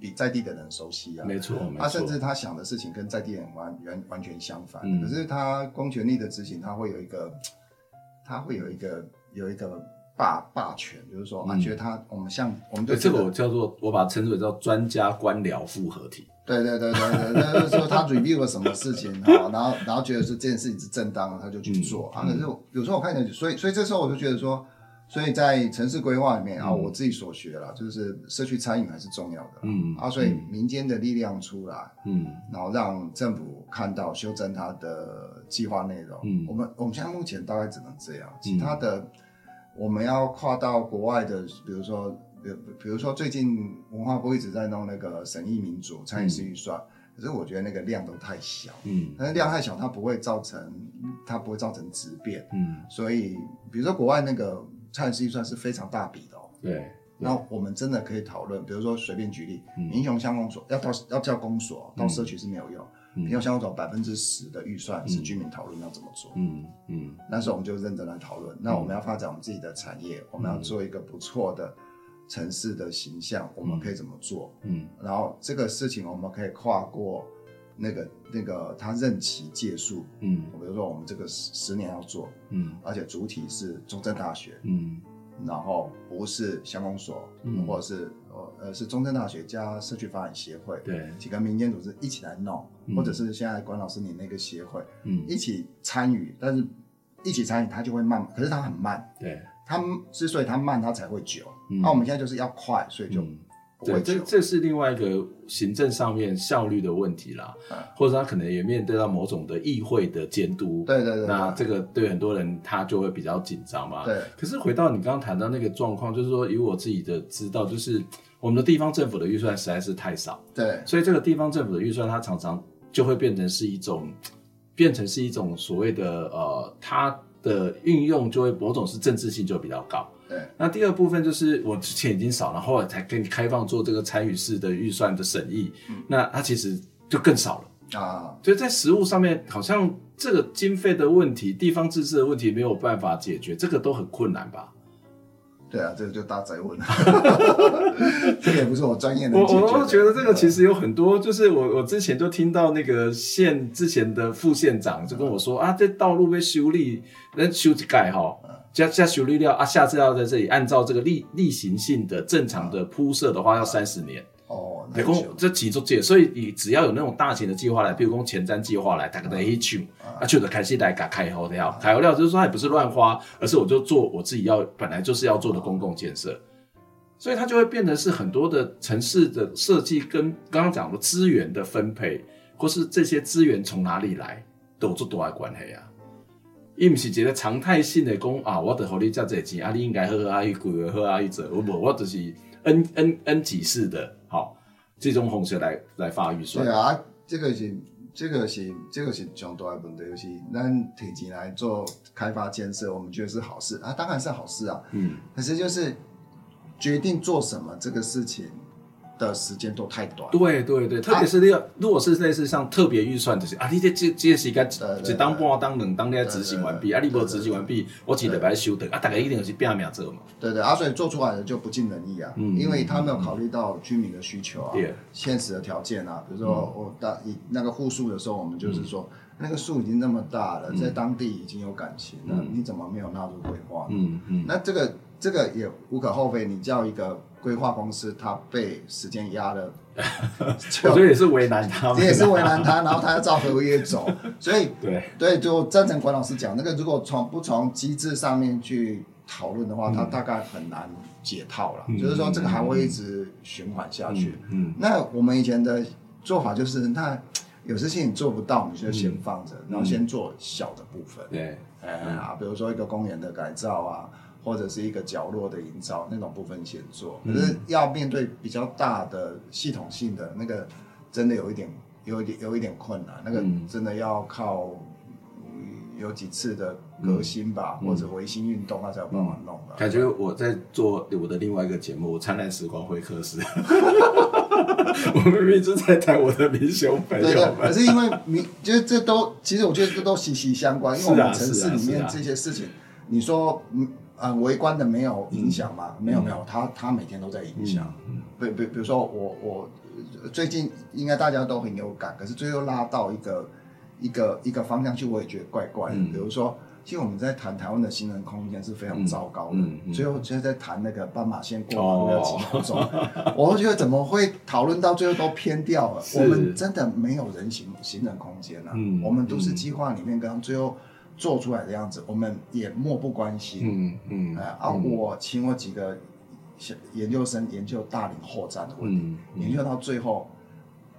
比在地的人熟悉啊，没错，他、啊、甚至他想的事情跟在地人完完完全相反。嗯、可是他公权力的执行，他会有一个，他会有一个有一个霸霸权，就是说，啊，觉得他我们像我们对这个我叫做我把它称之为叫专家官僚复合体。对对对对对，就是说他 review 了什么事情，好，然后然后觉得说这件事情是正当的，他就去做、嗯、啊。可是有时候我看见，所以所以这时候我就觉得说。所以在城市规划里面啊，我自己所学了，就是社区参与还是重要的。嗯啊，所以民间的力量出来，嗯，然后让政府看到修正它的计划内容。嗯，我们我们现在目前大概只能这样，其他的我们要跨到国外的，比如说，比比如说最近文化部一直在弄那个审议民主参与式预算。可是我觉得那个量都太小，嗯，但是量太小，它不会造成它不会造成质变，嗯，所以比如说国外那个参与式预算是非常大笔的哦，对，那我们真的可以讨论，比如说随便举例，嗯。民雄乡公所要到要叫公所到社区是没有用，嗯。民雄乡公所百分之十的预算是居民讨论要怎么做，嗯嗯。那时候我们就认真来讨论，那我们要发展我们自己的产业，我们要做一个不错的城市的形象，我们可以怎么做？嗯。然后这个事情我们可以跨过那个那个他任期届数，嗯。比如说我们这个十十年要做，嗯。而且主体是中正大学，嗯。然后不是乡公所，嗯。或者是呃呃是中正大学加社区发展协会，对。几个民间组织一起来弄，嗯。或者是现在管老师你那个协会嗯，一起参与，但是一起参与它就会慢，可是它很慢，对，它之所以它慢，它才会久。嗯。那我们现在就是要快，所以就嗯对。这这是另外一个行政上面效率的问题啦，嗯或者他可能也面对到某种的议会的监督。对对对那对这个对很多人他就会比较紧张嘛。对可是回到你刚刚谈到那个状况，就是说以我自己的知道，就是我们的地方政府的预算实在是太少，对所以这个地方政府的预算它常常就会变成是一种，变成是一种所谓的呃，它的运用就会某种是政治性就比较高。对那第二部分就是我之前已经少了，后来才给你开放做这个参与式的预算的审议，那它其实就更少了。啊，所以在实物上面，好像这个经费的问题、地方自治的问题没有办法解决，这个都很困难吧？对啊，这个就大宅问了，这个也不是我专业的我解决的我觉得这个其实有很多，就是我我之前就听到那个县之前的副县长就跟我说啊，这道路被修理，那修一盖哈，加加修理料啊，下次要在这里按照这个例例行性的正常的铺设的话，要三十年。哦，北工这几周届，所以你只要有那种大型的计划来，比如说前瞻计划来，大家在一起啊，就得开始来搞开后料，开后料就是说，它也不是乱花，而是我就做我自己要本来就是要做的公共建设，所以它就会变得是很多的城市的设计跟刚刚讲的资源的分配，或是这些资源从哪里来，都有做多大关系啊。伊毋是一个常态性的讲啊，我得互你遮济钱啊，你应该好好啊去规划，好好去做，我无我就是恩恩恩几式的，好，这种方式来来发预算。对啊，这个是这个是这个是上大的问题，就是咱提前来做开发建设，我们觉得是好事。啊，当然是好事啊，嗯，可是就是决定做什么这个事情的时间都太短。对对对，特别是那个如果是类似像特别预算，这些啊，你这这这时间对对一当半当两当你要执行完毕，啊，你无执行完毕，我一礼拜修的，啊，大概一定是拼命做嘛。对对啊，所以做出来的就不尽人意啊，嗯。因为他没有考虑到居民的需求啊，对现实的条件啊，比如说我当以那个户数的时候，我们就是说、那个树已经那么大了，在当地已经有感情了，嗯。你怎么没有纳入规划？嗯嗯，那这个这个也无可厚非，你叫一个规划公司，他被时间压了，就我觉得也是为难他们，也是为难他，然后他要照合约走，所以 对，对，就赞成管老师讲，那个如果从不从机制上面去讨论的话，他大概很难解套了。嗯。就是说，这个还会一直循环下去。嗯那我们以前的做法就是，那有些事情做不到，你就先放着，然后先做小的部分。对，哎啊，比如说一个公园的改造啊，或者是一个角落的营造，那种部分先做。可是要面对比较大的系统性的那个，真的有一点，有一点，有一点困难。那个真的要靠有几次的革新吧，或者维新运动，他才有办法弄的。感觉我在做我的另外一个节目《灿烂时光会客室》，我明明就在谈我的民雄朋对对友，们。可是因为你就是这都，其实我觉得这都息息相关，因为我们城市里面这些事情，你说嗯呃围观的没有影响吗？没有没有，他他每天都在影响。比比比如说我我最近应该大家都很有感，可是最后拉到一个一个一个方向去，我也觉得怪怪的。嗯比如说，其实我们在谈台湾的行人空间是非常糟糕的，嗯嗯嗯最后就是在谈那个斑马线过马路要几秒钟，我会觉得怎么会讨论到最后都偏掉了？我们真的没有人行行人空间啊！嗯我们都市计划里面刚刚最后做出来的样子，我们也漠不关心。嗯嗯哎啊，我请我几个小研究生研究大龄后站的问题，研究到最后，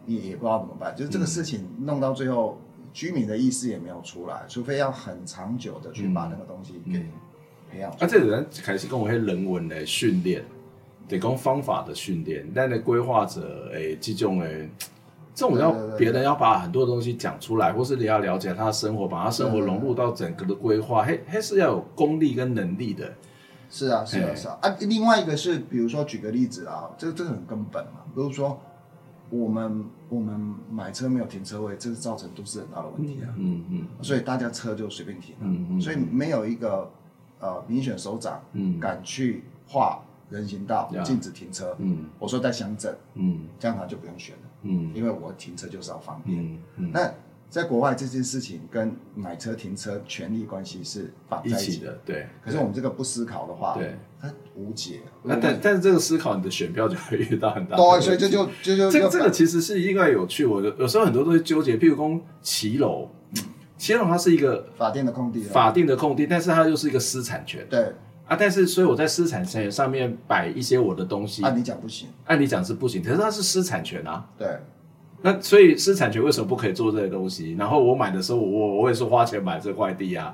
你也不知道怎么办。就是这个事情弄到最后，居民的意识也没有出来，除非要很长久的去把那个东西给培养。啊，这个人开始跟我迄人文的训练，得讲方法的训练，但是规划者诶，这种诶，这种要别人要把很多东西讲出来，或是你要了解他的生活，把他生活融入到整个的规划，还还是要有功力跟能力的。是啊，是啊，是啊。啊，另外一个是，比如说举个例子啊，这个这个很根本嘛，比如说我们我们买车没有停车位，这是造成都市很大的问题啊。嗯嗯。所以大家车就随便停了。嗯嗯。所以没有一个呃民选首长嗯敢去画人行道，禁止停车。嗯。我说在乡镇，嗯这样他就不用选了。嗯。因为我停车就是要方便。嗯嗯，那在国外这件事情跟买车停车权利关系是绑一在一起起的，对。可是我们这个不思考的话，对，它无解。那但但是这个思考，你的选票就会遇到很大。的 对，所以这就就就这个就这个其实是意外有趣，我有有时候很多都会纠结，譬如说骑楼，骑楼它是一个法定的空地啊，法定的空地，但是它又是一个私产权。对，啊。但是所以我在私产权上面摆一些我的东西，按理讲不行，按理讲是不行，可是它是私产权啊。对，那所以私产权为什么不可以做这些东西？然后我买的时候，我我也是花钱买这块地啊。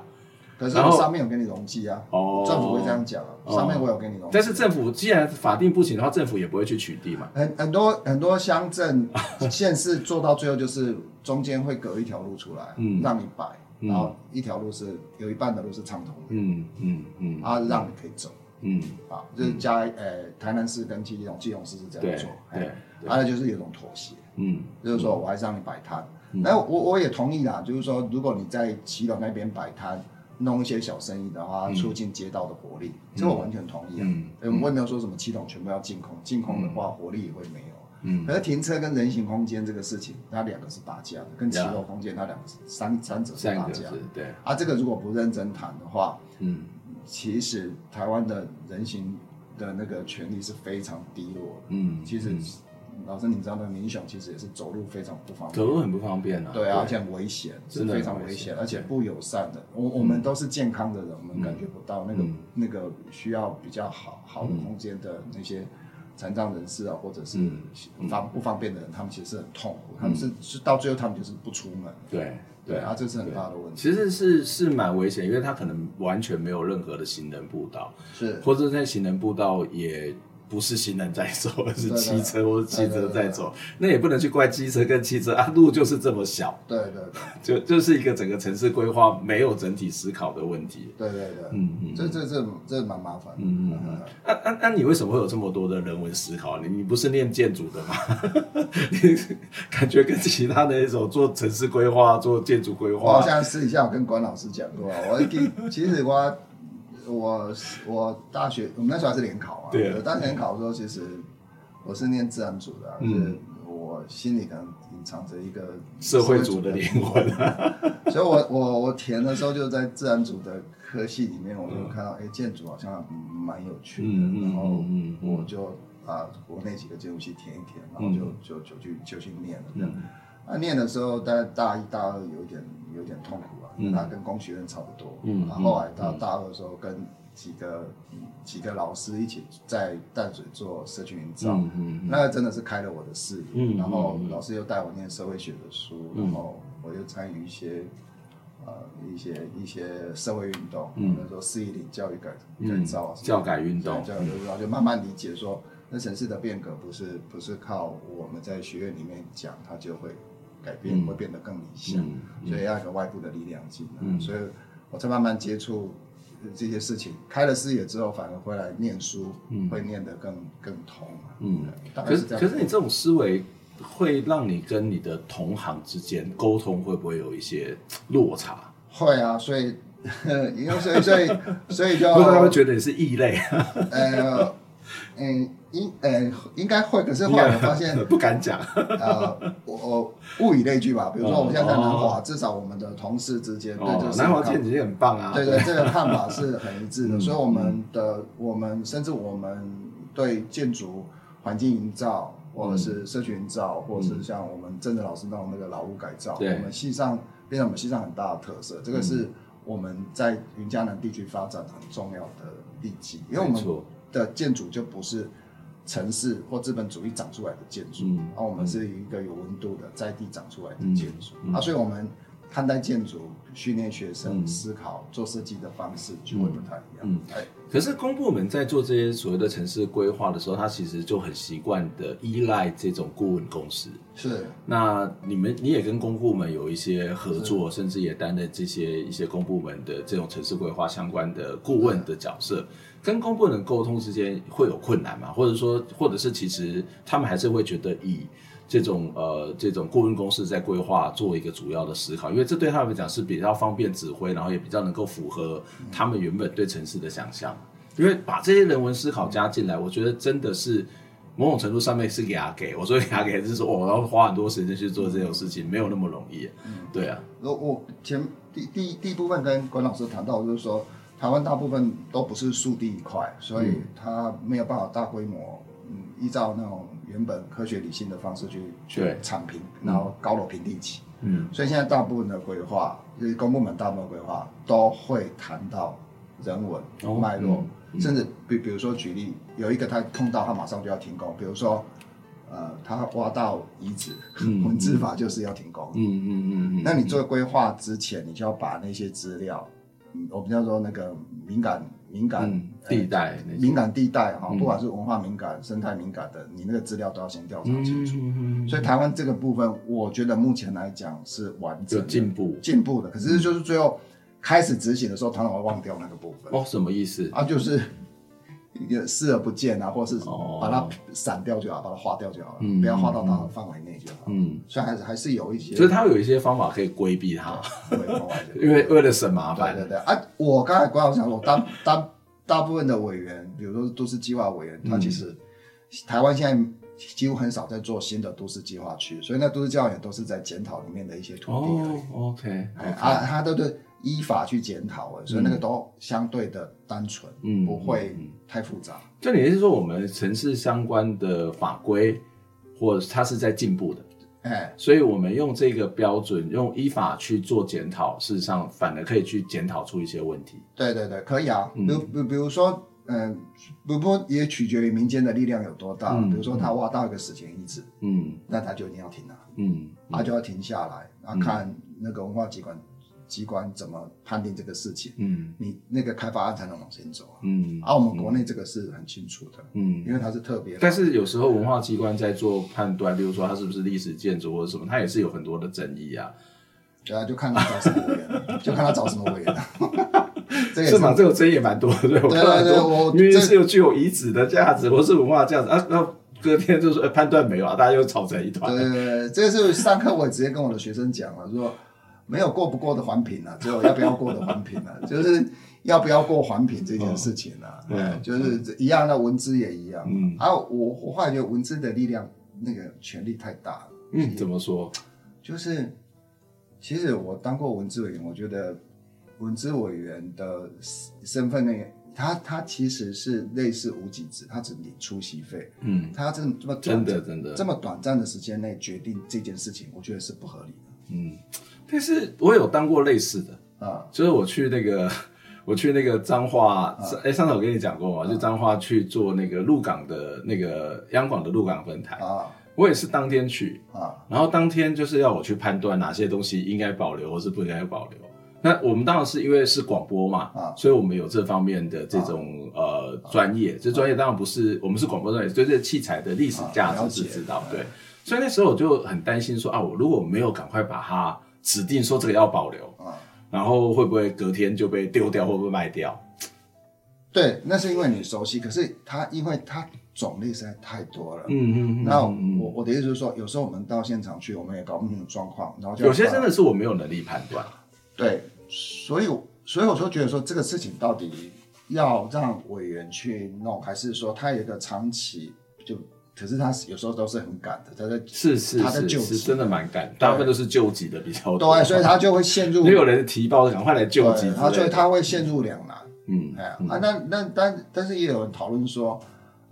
可是上面有给你容积啊，哦政府会这样讲啊，哦上面我有给你容积，但是政府既然法定不行的话，政府也不会去取缔嘛。很很多很多乡镇 县市做到最后就是中间会隔一条路出来，嗯让你摆，嗯然后一条路是有一半的路是畅通的，嗯嗯嗯。啊，让你可以走。嗯，啊，就是加呃台南市跟基隆基隆市是这样做，对哎对啊，那就是有种妥协，嗯。就是说我还是让你摆摊，那我我也同意啦，就是说如果你在基隆那边摆摊，弄一些小生意的话，促进街道的活力，这我完全同意啊。嗯。嗯，我也没有说什么基隆全部要净空，净空的话活力也会没有。嗯。可是停车跟人行空间这个事情，它两个是打架的，跟骑楼空间它两个是三三者是打架。对，啊，这个如果不认真谈的话，嗯。其实台湾的人行的那个权利是非常低落的。嗯，其实、嗯。老师，你知道那个民雄其实也是走路非常不方便，走路很不方便啊。对啊，而且很危险，是非常危危险。险，而且不友善的。我我们都是健康的人，我们感觉不到那个、嗯。那个需要比较好好的空间的那些残障人士啊，或者是嗯方不方便的人，他们其实是很痛苦，他们是是到最后他们就是不出门。对对啊，这是很大的问题。其实是是蛮危险，因为他可能完全没有任何的行人步道，是。或者在行人步道也不是行人在走，而是汽车或者汽车在走，那也不能去怪机车跟汽车啊，路就是这么小，对对对 就就是一个整个城市规划没有整体思考的问题。对对对，嗯嗯这这这这蛮麻烦的。嗯嗯嗯，那那那你为什么会有这么多的人文思考？你你不是念建筑的吗？你感觉跟其他的那种做城市规划、做建筑规我好划，像私底下我跟关老师讲过，我其其实我我我大学我们那时候还是联考嘛，对啊我大学联考的时候，其实我是念自然组的、啊，嗯就是我心里可能隐藏着一个社会组的灵魂啊。所以我我我填的时候就在自然组的科系里面，我就看到哎、欸建筑好像蛮有趣的，然后我就啊国内几个建筑系填一填，然后就、就就去就去念了。嗯那念的时候，大概大一、大二有一点有点痛苦啊，因为它跟工学院差不多。嗯然后后来到大二的时候，跟几个几个老师一起在淡水做社区营造，嗯嗯嗯。那个真的是开了我的视野。嗯然后嗯嗯。老师又带我念社会学的书，然后我又参与一些呃一些一些社会运动，比如说四一零教育改改造教改运动教改运动，就慢慢理解说，那城市的变革不是不是靠我们在学院里面讲，它就会改变，嗯。会变得更理想，嗯嗯。所以要有一个外部的力量进来，嗯。所以我才慢慢接触这些事情，开了视野之后，反而回来念书，会念得更更通，嗯。可是。可是你这种思维会让你跟你的同行之间沟通会不会有一些落差？会啊，所以 因为所以所以所以就会 不会觉得你是异类？呃嗯应呃应该会，可是后来我发现不敢讲。呃我我物以类聚吧，比如说我们现在在南华，哦至少我们的同事之间对这南华看建已经很棒啊。对对，这个看法是很一致的，嗯所以我们的我们甚至我们对建筑环境营造，或者是社群营造，或者是像我们郑哲老师弄那个老屋改造，我们系上变成我们系上很大的特色，这个是我们在云嘉南地区发展很重要的利基，因为我们的建筑就不是。城市或资本主义长出来的建筑，嗯然后我们是一个有温度的在地长出来的建筑，嗯嗯啊，所以我们看待建筑、训练学生、嗯思考、做设计的方式就会不太一样。嗯哎，可是公部门在做这些所谓的城市规划的时候，他其实就很习惯的依赖这种顾问公司。是那你们你也跟公部门有一些合作，甚至也担任这些一些公部门的这种城市规划相关的顾问的角色。跟公部门沟通之间会有困难吗？或者说，或者是其实他们还是会觉得以这种呃这种顾问公司在规划做一个主要的思考，因为这对他们来讲是比较方便指挥，然后也比较能够符合他们原本对城市的想象。因为把这些人文思考加进来，我觉得真的是某种程度上面是给他给。我说给他给，就是说我要花很多时间去做这种事情，没有那么容易。对啊，我我前第第第一部分跟关老师谈到，就是说台湾大部分都不是树地一块，所以它没有办法大规模，嗯，依照那种原本科学理性的方式去去对铲平，然后高楼平地起。嗯，所以现在大部分的规划，就是公部门大部分规划都会谈到人文哦脉络，甚至比比如说举例，有一个他碰到他马上就要停工，比如说呃他挖到遗址，嗯 文字法就是要停工。嗯嗯嗯嗯，那你做规划之前，你就要把那些资料，嗯，我们叫做那个敏感敏感、嗯地带敏感地带哈，嗯不管是文化敏感、生态敏感的，你那个资料都要先调查清楚。嗯所以台湾这个部分，我觉得目前来讲是完整的进步进步的。可是就是最后开始执行的时候，常常会忘掉那个部分。哦，什么意思？啊，就是也视而不见啊，或者是哦把它散掉就好，把它划掉就好了，嗯不要划到它的范围内就好。嗯，所以还是还是有一些，就是他有一些方法可以规避它，对对对因为为了省麻烦。对对对啊！我刚才刚好想说，大大大部分的委员，比如说都市计划委员，他其实台湾现在几乎很少在做新的都市计划区，所以那都市计划也都是在检讨里面的一些土地。哦，OK，哎啊，他都是依法去检讨的，所以那个都相对的单纯，嗯不会太复杂。就你是说，我们城市相关的法规，或者它是在进步的，哎，所以我们用这个标准，用依法去做检讨，事实上反而可以去检讨出一些问题。对对对，可以啊。嗯比如比比如说，嗯，不不也取决于民间的力量有多大。嗯比如说他挖到一个史前遗址，嗯那他就一定要停了，嗯，他就要停下来，然后看那个文化机关机关怎么判定这个事情，嗯你那个开发案才能往前走啊。嗯而我们国内这个是很清楚的，嗯因为它是特别。但是有时候文化机关在做判断，比如说它是不是历史建筑或者什么，它也是有很多的争议啊。对啊，就看他找什么委员，就看他找什么委员 是吗？这个争议也蛮多的，对我对看到很多对我明明这是有具有遗址的价值或是文化价值啊，然后隔天就说、呃判断没有啊，大家又吵成一团。对对对，这个是上课我也直接跟我的学生讲了，说没有过不过的环评啊，只有要不要过的环评啊，就是要不要过环评这件事情啊，嗯哎就是一样的文字也一样，嗯。啊，我我后来觉得文字的力量那个权力太大了，嗯，怎么说？就是其实我当过文字委员，我觉得文字委员的身份呢，他他其实是类似无给职，他只领出席费，嗯，他这么这么真短的真的。这么短暂的时间内决定这件事情，我觉得是不合理的。嗯，但是我有当过类似的，啊。就是我去那个 我去那个彰化，哎、上次我跟你讲过嘛，就彰化去做那个鹿港的那个央广的鹿港分台，啊我也是当天去，啊然后当天就是要我去判断哪些东西应该保留或是不应该保留。那我们当然是因为是广播嘛，啊所以我们有这方面的这种、呃专业。这专业当然不是我们是广播专业，对这器材的历史价值是知道。对，所以那时候我就很担心说啊，我如果没有赶快把它指定说这个要保留，啊！然后会不会隔天就被丢掉，会不会卖掉？对，那是因为你熟悉，可是它因为它种类实在太多了。嗯嗯那我我的意思是说，有时候我们到现场去，我们也搞不清楚状况，然后就有些真的是我没有能力判断。对，所以所以我说觉得说这个事情到底要让委员去弄，还是说他有一个长期就，可是他有时候都是很赶的，他在是是他在救急真的蛮赶，大部分都是救急的比较多。对，所以他就会陷入没有人提报，赶快来救急所以他会陷入两难。嗯哎呀、啊，那那但但是也有人讨论说，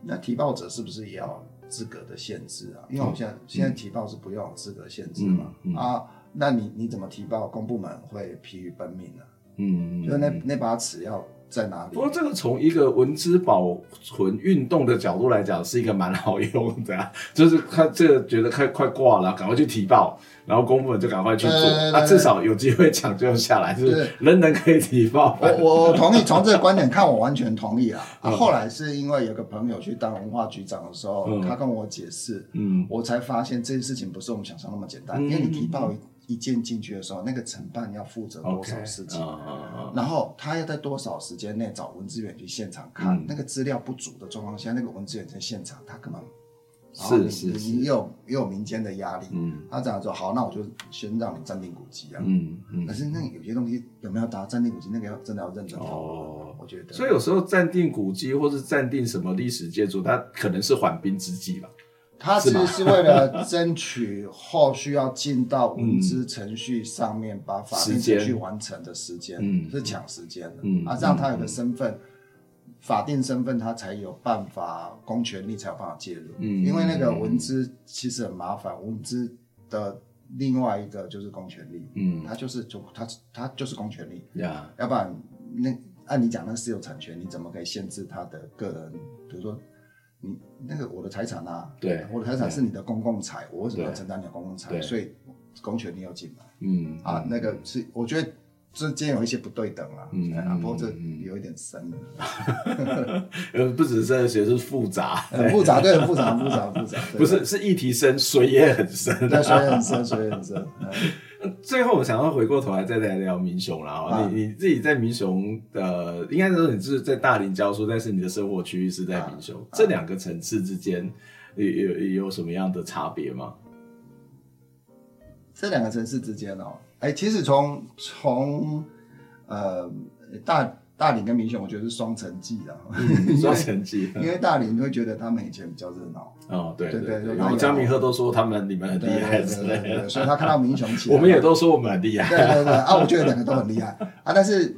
那提报者是不是也要资格的限制啊？因为我们现在、现在提报是不用资格限制嘛。啊，那你你怎么提报？公部门会疲于奔命啊。嗯，就是那那把尺要在哪里。不过这个从一个文资保存运动的角度来讲，是一个蛮好用的、啊，就是他这个觉得快快挂了，赶快去提报。然后公部门就赶快去做，那、啊、至少有机会抢救下来，就是？人人可以提报。我我同意，从这个观点看，我完全同意。啊。啊后来是因为有个朋友去当文化局长的时候，嗯、他跟我解释，嗯，我才发现这件事情不是我们想象那么简单。嗯、因为你提报一一件进去的时候，那个承办要负责多少事情，okay, 然后他要在多少时间内找文资员去现场看，嗯、那个资料不足的状况下，那个文资员在现场，他根本。是是是，你有也有民间的压力，嗯，他这样说好，那我就先让你暂定古迹啊，嗯嗯，可是那有些东西有没有达暂定古迹，那个要真的要认真哦，我觉得。所以有时候暂定古迹或是暂定什么历史建筑，它可能是缓兵之计吧。它其实是为了争取后续要进到文资程序上面，把法定程序完成的时间，嗯，是抢时间的，嗯，啊，这样他有个身份。法定身份，他才有办法公权力才有办法介入，嗯，因为那个文资其实很麻烦，文资的另外一个就是公权力，嗯，他就是就他他就是公权力，呀，要不然那按你讲那私有产权，你怎么可以限制他的个人？比如说你那个我的财产啊，对，我的财产是你的公共财，我为什么要承担你的公共财？所以公权力要进来，嗯，啊，那个是我觉得。之间有一些不对等啊，嗯，不过这有一点深了，呃，不只是这些，是复杂，很复杂，对，很复杂，复杂，复杂，不是，是议题深，水也很深，对，水也很深，水也很深。最后，我想要回过头来再来聊民雄了啊，你你自己在民雄的，应该说你是在大林教书，但是你的生活区域是在民雄，这两个层次之间有有有什么样的差别吗？这两个城市之间哦。哎，其实从从呃大大林跟民雄，我觉得是双城记啊，双城记，因为大林会觉得他们以前比较热闹，哦，对对对，然后江明鹤都说他们你们很厉害之类的，所以他看到民雄起来，我们也都说我们很厉害，对对对，啊，我觉得两个都很厉害。啊，但是。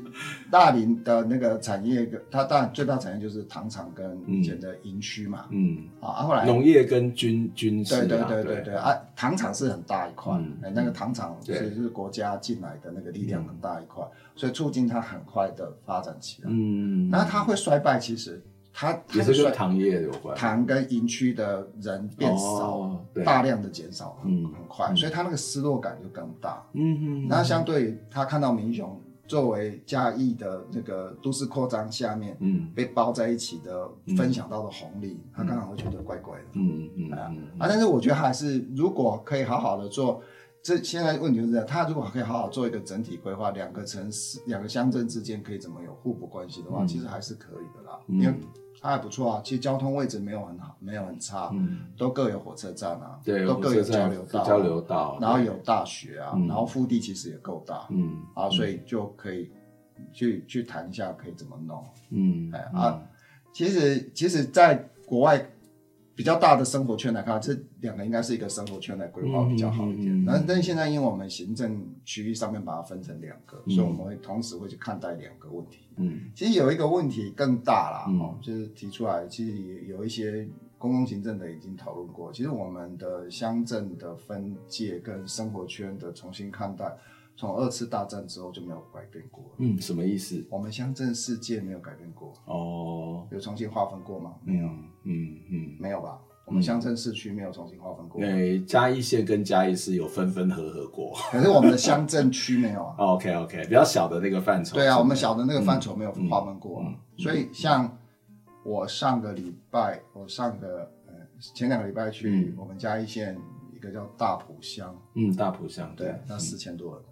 大林的那个产业，它当然最大产业就是糖厂跟以前的营区嘛，嗯，啊，后来农业跟军军事，对对对对。对啊，糖厂是很大一块，哎，那个糖厂其实是国家进来的那个力量很大一块，所以促进它很快的发展起来，嗯，那它会衰败，其实它也是跟糖业有关，糖跟营区的人变少，大量的减少，嗯，很快，所以他那个失落感就更大，嗯嗯，那相对他看到民雄。作为嘉义的那个都市扩张下面，嗯，被包在一起的，分享到的红利，他刚好会觉得怪怪的，嗯嗯啊啊！但是我觉得还是，如果可以好好的做，这现在问题就是这样，他如果可以好好做一个整体规划，两个城市、两个乡镇之间可以怎么有互补关系的话，其实还是可以的啦，因为。它还不错啊，其实交通位置没有很好，没有很差，嗯，都各有火车站啊，对，都各有交流道，交流道，然后有大学啊，然后腹地其实也够大，嗯，啊，所以就可以去去谈一下可以怎么弄，嗯，哎啊，其实其实在国外。比较大的生活圈来看，这两个应该是一个生活圈来规划比较好一点。但但现在因为我们行政区域上面把它分成两个，所以我们会同时会去看待两个问题。嗯，其实有一个问题更大啦，哦，就是提出来，其实有一些公共行政的已经讨论过。其实我们的乡镇的分界跟生活圈的重新看待。从二次大战之后就没有改变过。嗯，什么意思？我们乡镇世界没有改变过。哦，有重新划分过吗？没有。嗯嗯，没有吧？我们乡镇市区没有重新划分过。对，嘉义县跟嘉义市有分分合合过。可是我们的乡镇区没有啊。OK OK，比较小的那个范畴。对啊，我们小的那个范畴没有划分过啊。所以像我上个礼拜，我上个呃前两个礼拜去我们嘉义县一个叫大埔乡。嗯，大埔乡。对，那四千多人。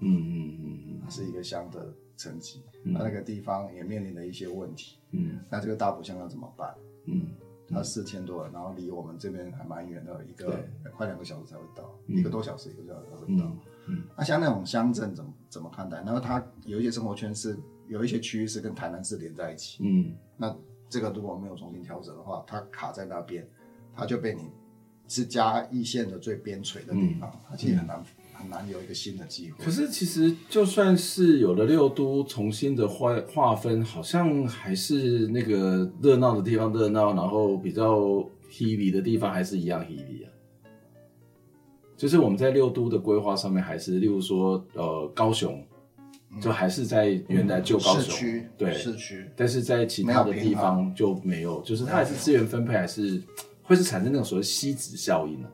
嗯嗯嗯它，是一个乡的层级，那、嗯、那个地方也面临了一些问题。嗯，那这个大埔乡要怎么办？嗯，它四千多人，然后离我们这边还蛮远的，一个快两个小时才会到，嗯、一个多小时一个小时才会到。嗯，嗯那像那种乡镇怎么怎么看待？然后它有一些生活圈是有一些区域是跟台南市连在一起。嗯，那这个如果没有重新调整的话，它卡在那边，它就被你是嘉义县的最边陲的地方，它其实很难。很难有一个新的机会。可是，其实就算是有了六都重新的划划分，好像还是那个热闹的地方热闹，然后比较 heavy 的地方还是一样 heavy 啊。就是我们在六都的规划上面，还是例如说，呃，高雄就还是在原来旧高雄市区，对市区，但是在其他的地方就没有，就是它还是资源分配还是会是产生那种所谓吸脂效应呢？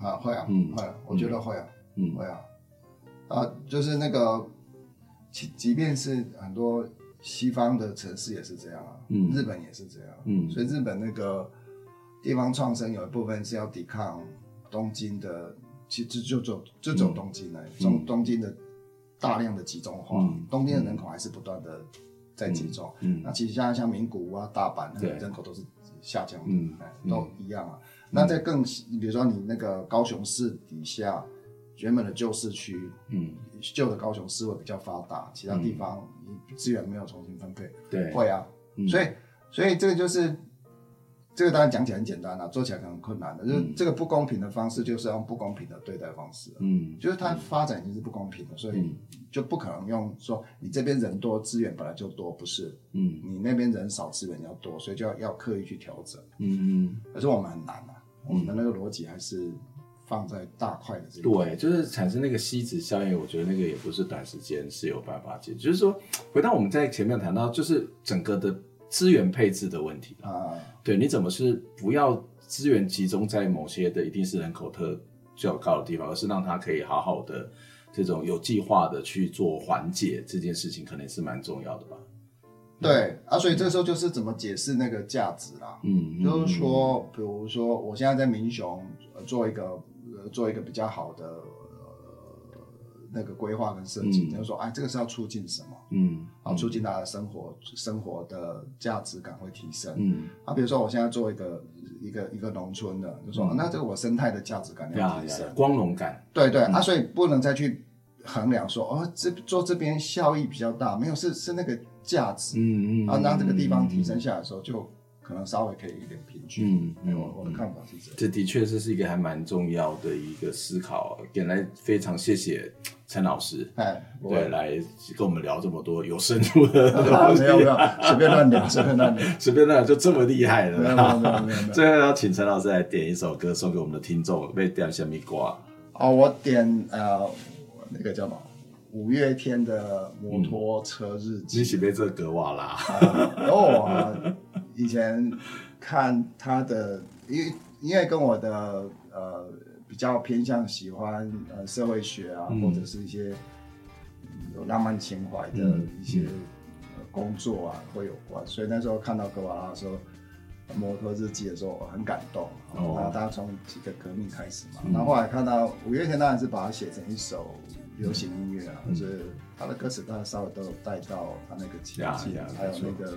啊，会啊，嗯会啊，我觉得会啊，嗯，会啊，啊，就是那个，即即便是很多西方的城市也是这样啊，嗯。日本也是这样，嗯。所以日本那个地方创生有一部分是要抵抗东京的，其实就走就走东京来，从、嗯东京的大量的集中化，嗯东京的人口还是不断的在集中，嗯。嗯。那其实像像名古屋啊、大阪，人口都是下降的，都一样啊。那在更，比如说你那个高雄市底下原本的旧市区，嗯，旧的高雄市会比较发达，其他地方你资源没有重新分配，对，会啊，嗯。所以所以这个就是这个当然讲起来很简单啊，做起来可能很困难的，就是这个不公平的方式就是用不公平的对待方式，嗯，就是它发展已经是不公平的，所以就不可能用说你这边人多资源本来就多，不是，嗯。你那边人少资源要多，所以就要要刻意去调整。嗯嗯，可是我们很难啊，我们的那个逻辑还是放在大块的这个。对，就是产生那个吸脂效应，我觉得那个也不是短时间是有办法解决。就是说，回到我们在前面谈到，就是整个的资源配置的问题啊，对，你怎么是不要资源集中在某些的一定是人口特较高的地方，而是让它可以好好的这种有计划的去做缓解这件事情，可能是蛮重要的吧。对啊，所以这时候就是怎么解释那个价值啦。嗯，就是说，比如说，我现在在民雄、呃、做一个呃做一个比较好的呃那个规划跟设计，嗯。就是说，哎，这个是要促进什么？嗯，啊，促进大家的生活生活的价值感会提升。嗯，啊，比如说我现在做一个一个一个农村的，就说、啊那这个我生态的价值感要提升。光荣感，对对、啊，所以不能再去衡量说哦，这做这边效益比较大，没有是是那个价值，嗯嗯，啊，让这个地方提升下来的时候，就可能稍微可以一点平均。嗯嗯我我的看法是这样。这的确是是一个还蛮重要的一个思考，原来非常谢谢陈老师，哎，不对，来跟我们聊这么多有深度的啊东西，没有没有，随便乱聊，随便乱聊。随便那就这么厉害的，没有没有没有没有最后要请陈老师来点一首歌送给我们的听众，被点什么瓜？哦，我点呃那个叫什么？五月天的《摩托车日记》你喜被这歌哇啦？哦啊，以前看他的，因为因为跟我的呃比较偏向喜欢呃社会学啊，嗯或者是一些嗯有浪漫情怀的嗯一些、呃工作啊会有关，所以那时候看到格瓦拉的时候，摩托日记的时候我很感动。哦然后他从几个革命开始嘛，嗯然后后来看到五月天当然是把它写成一首流行音乐啊，嗯就是他的歌词，他稍微都有带到他那个情呀境，还有那个。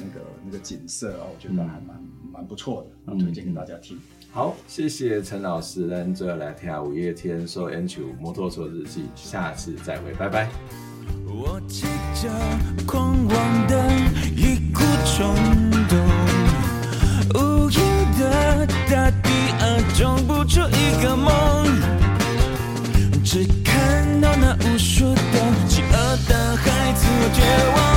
哦那个那个景色啊，我觉得还蛮蛮、不错的，嗯推荐给大家听。好，谢谢陈老师，咱最后来听下五月天《So Into 摩托车日记》，下次再会，拜拜。我骑着狂妄的一股冲动，无垠的大地啊，种不出一个梦，只看到那无数的饥饿的孩子，绝望。